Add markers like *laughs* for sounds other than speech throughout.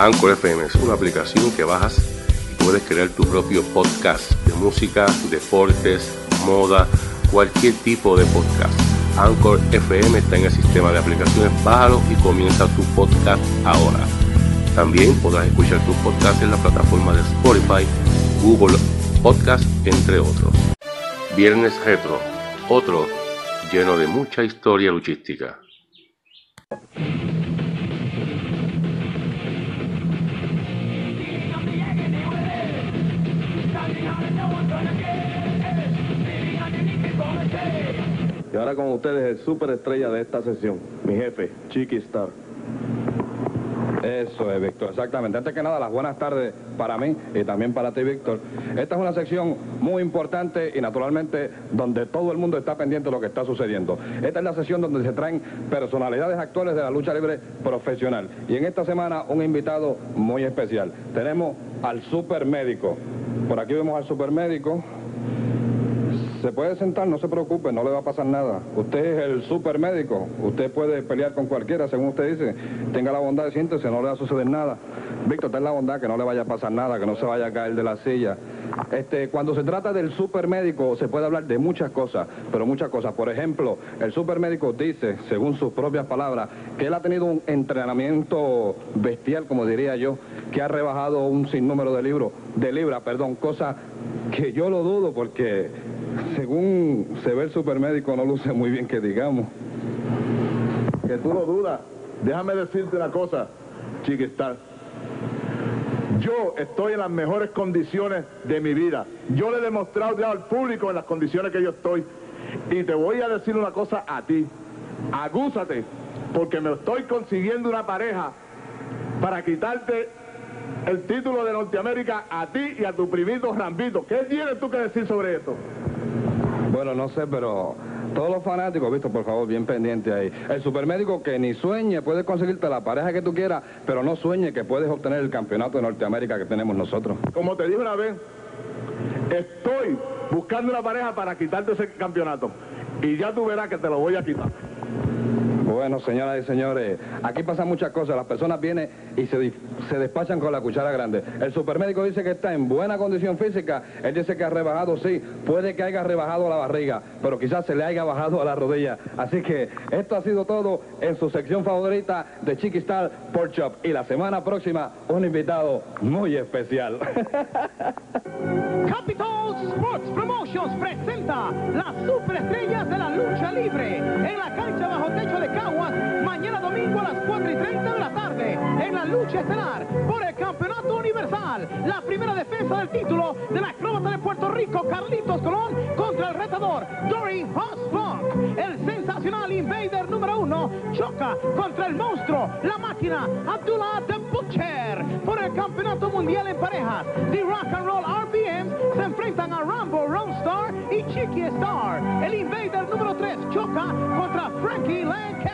Anchor FM es una aplicación que bajas y puedes crear tu propio podcast de música, deportes, moda, cualquier tipo de podcast. Anchor FM está en el sistema de aplicaciones, bájalo y comienza tu podcast ahora. También podrás escuchar tus podcasts en la plataforma de Spotify, Google Podcast, entre otros. Viernes Retro, otro lleno de mucha historia luchística. Ahora con ustedes el superestrella de esta sesión, mi jefe, Chiqui Star. Eso es, Víctor, exactamente. Antes que nada, las buenas tardes para mí y también para ti, Víctor. Esta es una sección muy importante y naturalmente donde todo el mundo está pendiente de lo que está sucediendo. Esta es la sesión donde se traen personalidades actuales de la lucha libre profesional. Y en esta semana un invitado muy especial. Tenemos al supermédico. Por aquí vemos al supermédico. Se puede sentar, no se preocupe, no le va a pasar nada. Usted es el supermédico, usted puede pelear con cualquiera, según usted dice. Tenga la bondad de siéntese, no le va a suceder nada. Víctor, ten la bondad que no le vaya a pasar nada, que no se vaya a caer de la silla. Este, cuando se trata del supermédico se puede hablar de muchas cosas, pero muchas cosas. Por ejemplo, el supermédico dice, según sus propias palabras, que él ha tenido un entrenamiento bestial, como diría yo, que ha rebajado un sinnúmero de libros, de libras, perdón, cosa que yo lo dudo porque según se ve el supermédico no luce muy bien que digamos. Que tú lo dudas. Déjame decirte una cosa, chiquistar. Yo estoy en las mejores condiciones de mi vida. Yo le he demostrado ya al público en las condiciones que yo estoy. Y te voy a decir una cosa a ti. Agúzate, porque me estoy consiguiendo una pareja para quitarte el título de Norteamérica a ti y a tu primito Rambito. ¿Qué tienes tú que decir sobre esto? Bueno, no sé, pero todos los fanáticos, visto, por favor, bien pendiente ahí. El supermédico que ni sueñe puede conseguirte la pareja que tú quieras, pero no sueñe que puedes obtener el campeonato de Norteamérica que tenemos nosotros. Como te dije una vez, estoy buscando una pareja para quitarte ese campeonato. Y ya tú verás que te lo voy a quitar. Bueno, señoras y señores, aquí pasan muchas cosas. Las personas vienen y se, se, despachan con la cuchara grande. El supermédico dice que está en buena condición física. Él dice que ha rebajado, sí. Puede que haya rebajado la barriga, pero quizás se le haya bajado a la rodilla. Así que esto ha sido todo en su sección favorita de Chiquistar Pork Chop. Y la semana próxima, un invitado muy especial. *laughs* Capital Sports Promotions presenta las superestrellas de la lucha libre domingo a las 4 y 30 de la tarde, en la lucha estelar por el Campeonato Universal, la primera defensa del título de la acróbata de Puerto Rico, Carlitos Colón, contra el retador Dory Hossfunk. El sensacional Invader número uno choca contra el monstruo, la máquina Abdullah the Butcher, por el Campeonato Mundial en parejas. The Rock and Roll RPM se enfrentan a Rambo, Star y Chiqui Star. El Invader número 3 choca contra Frankie Lancaster.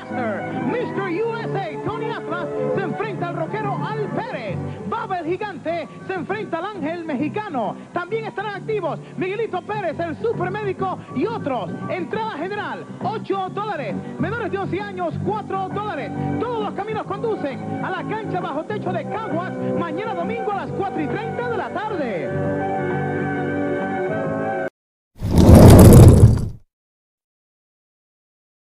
Gigante se enfrenta al Ángel Mexicano. También estarán activos Miguelito Pérez, el supermédico y otros. Entrada general, 8 dólares. Menores de 11 años, 4 dólares. Todos los caminos conducen a la cancha bajo techo de Caguas mañana domingo a las 4 y 30 de la tarde.